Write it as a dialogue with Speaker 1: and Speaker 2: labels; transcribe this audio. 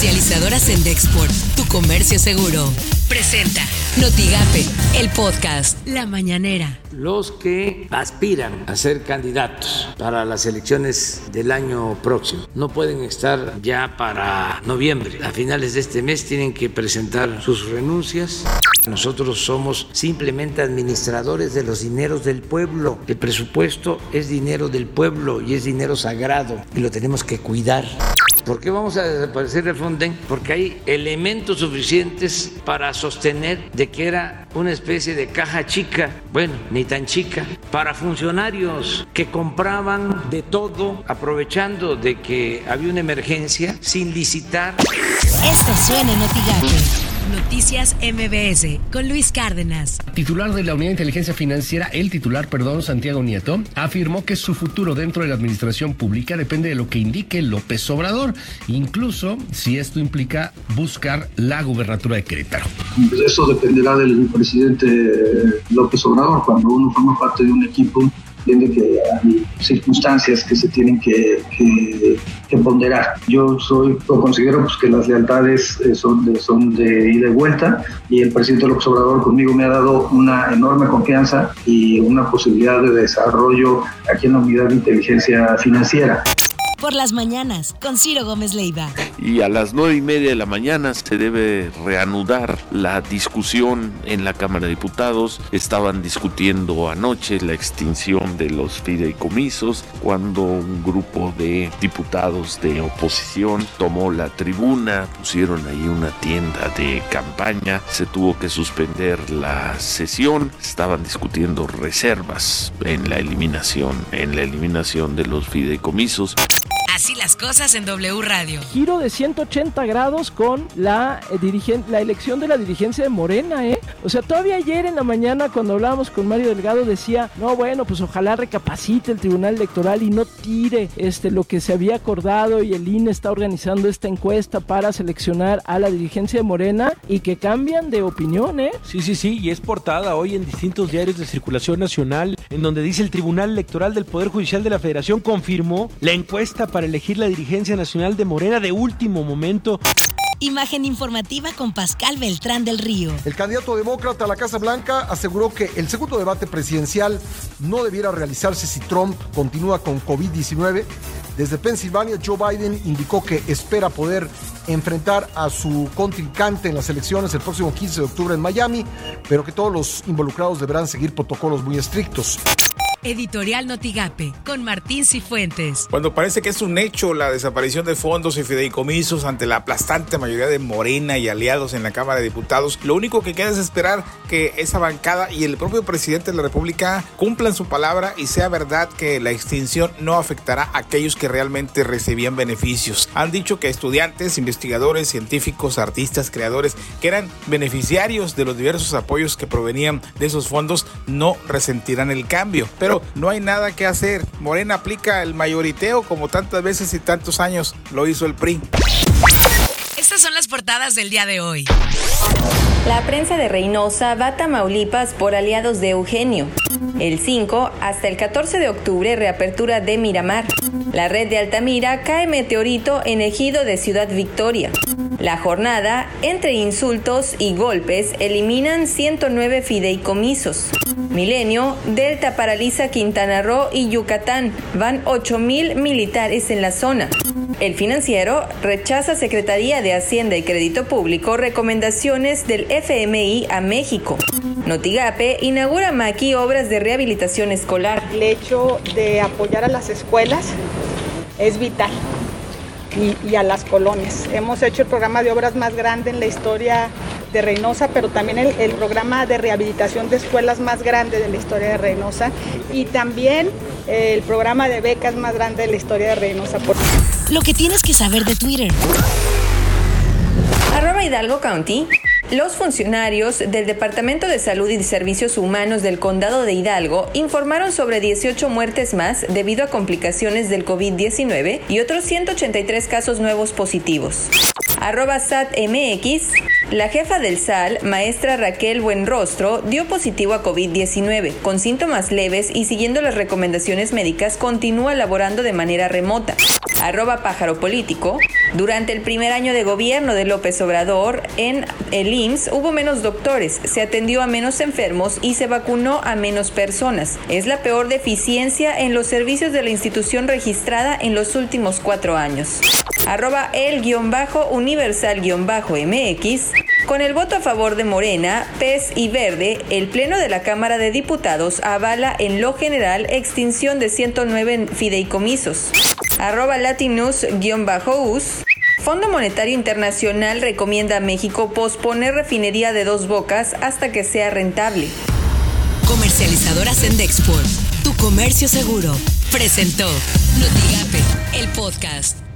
Speaker 1: Comercializadoras en Dexport, tu comercio seguro. Presenta Notigape, el podcast La Mañanera.
Speaker 2: Los que aspiran a ser candidatos para las elecciones del año próximo no pueden estar ya para noviembre. A finales de este mes tienen que presentar sus renuncias. Nosotros somos simplemente administradores de los dineros del pueblo. El presupuesto es dinero del pueblo y es dinero sagrado y lo tenemos que cuidar. ¿Por qué vamos a desaparecer el Fonden? Porque hay elementos suficientes para sostener de que era una especie de caja chica, bueno, ni tan chica, para funcionarios que compraban de todo, aprovechando de que había una emergencia, sin licitar.
Speaker 1: Esto suena en Noticias MBS con Luis Cárdenas.
Speaker 3: Titular de la Unidad de Inteligencia Financiera, el titular, perdón, Santiago Nieto, afirmó que su futuro dentro de la administración pública depende de lo que indique López Obrador, incluso si esto implica buscar la gubernatura de Querétaro.
Speaker 4: Pues eso dependerá del presidente López Obrador. Cuando uno forma parte de un equipo, entiende que hay circunstancias que se tienen que, ponderar. Yo soy, considero pues, que las lealtades eh, son de, son de ida y vuelta y el presidente López Obrador conmigo me ha dado una enorme confianza y una posibilidad de desarrollo aquí en la unidad de inteligencia financiera
Speaker 1: por las mañanas con Ciro Gómez Leiva.
Speaker 5: Y a las nueve y media de la mañana se debe reanudar la discusión en la Cámara de Diputados. Estaban discutiendo anoche la extinción de los fideicomisos cuando un grupo de diputados de oposición tomó la tribuna, pusieron ahí una tienda de campaña, se tuvo que suspender la sesión, estaban discutiendo reservas en la eliminación, en la eliminación de los fideicomisos.
Speaker 1: Así las cosas en W Radio.
Speaker 6: Giro de 180 grados con la, eh, la elección de la dirigencia de Morena, ¿eh? O sea, todavía ayer en la mañana cuando hablábamos con Mario Delgado decía, no, bueno, pues ojalá recapacite el Tribunal Electoral y no tire este, lo que se había acordado y el INE está organizando esta encuesta para seleccionar a la dirigencia de Morena y que cambian de opinión, ¿eh?
Speaker 7: Sí, sí, sí, y es portada hoy en distintos diarios de circulación nacional en donde dice el Tribunal Electoral del Poder Judicial de la Federación confirmó la encuesta para elegir la dirigencia nacional de Morena de último momento.
Speaker 1: Imagen informativa con Pascal Beltrán del Río.
Speaker 8: El candidato demócrata a la Casa Blanca aseguró que el segundo debate presidencial no debiera realizarse si Trump continúa con COVID-19. Desde Pensilvania, Joe Biden indicó que espera poder enfrentar a su contrincante en las elecciones el próximo 15 de octubre en Miami, pero que todos los involucrados deberán seguir protocolos muy estrictos.
Speaker 1: Editorial Notigape, con Martín Cifuentes.
Speaker 9: Cuando parece que es un hecho la desaparición de fondos y fideicomisos ante la aplastante mayoría de Morena y aliados en la Cámara de Diputados, lo único que queda es esperar que esa bancada y el propio presidente de la República cumplan su palabra y sea verdad que la extinción no afectará a aquellos que realmente recibían beneficios. Han dicho que estudiantes, investigadores, científicos, artistas, creadores que eran beneficiarios de los diversos apoyos que provenían de esos fondos no resentirán el cambio. Pero no hay nada que hacer. Morena aplica el mayoriteo como tantas veces y tantos años lo hizo el PRI.
Speaker 1: Estas son las portadas del día de hoy.
Speaker 10: La prensa de Reynosa va a Tamaulipas por aliados de Eugenio. El 5 hasta el 14 de octubre reapertura de Miramar. La red de Altamira cae meteorito en ejido de Ciudad Victoria. La jornada, entre insultos y golpes, eliminan 109 fideicomisos. Milenio, Delta paraliza Quintana Roo y Yucatán. Van 8.000 militares en la zona. El financiero rechaza Secretaría de Hacienda y Crédito Público recomendaciones del FMI a México. Notigape inaugura Maki obras de rehabilitación escolar.
Speaker 11: El hecho de apoyar a las escuelas es vital y, a las colonias. Hemos hecho el programa de obras más grande en la historia de Reynosa, pero también el, programa de rehabilitación de escuelas más grande de la historia de Reynosa y también el programa de becas más grande de la historia de Reynosa.
Speaker 1: Lo que tienes que saber de Twitter.
Speaker 10: Arroba Hidalgo County los funcionarios del Departamento de Salud y Servicios Humanos del Condado de Hidalgo informaron sobre 18 muertes más debido a complicaciones del COVID-19 y otros 183 casos nuevos positivos. Arroba SATMX. La jefa del SAL, maestra Raquel Buenrostro, dio positivo a COVID-19. Con síntomas leves y siguiendo las recomendaciones médicas, continúa laborando de manera remota. Arroba pájaro político. Durante el primer año de gobierno de López Obrador, en el IMSS hubo menos doctores, se atendió a menos enfermos y se vacunó a menos personas. Es la peor deficiencia en los servicios de la institución registrada en los últimos cuatro años. Arroba el-universal-mx. Con el voto a favor de Morena, PES y Verde, el Pleno de la Cámara de Diputados avala en lo general extinción de 109 fideicomisos. Arroba latinus-us. Fondo Monetario Internacional recomienda a México posponer refinería de dos bocas hasta que sea rentable.
Speaker 1: Comercializadora Sendexport, tu comercio seguro, presentó Notigape, el podcast.